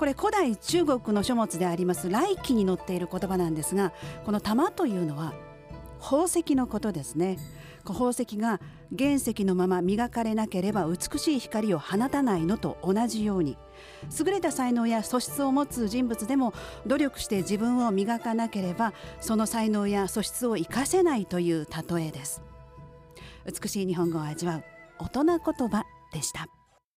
これ古代中国の書物であります来記に載っている言葉なんですがこの玉というのは宝石のことですね。宝石が原石のまま磨かれなければ美しい光を放たないのと同じように優れた才能や素質を持つ人物でも努力して自分を磨かなければその才能や素質を生かせないという例えです。美しい日本語を味わう大人言葉でした。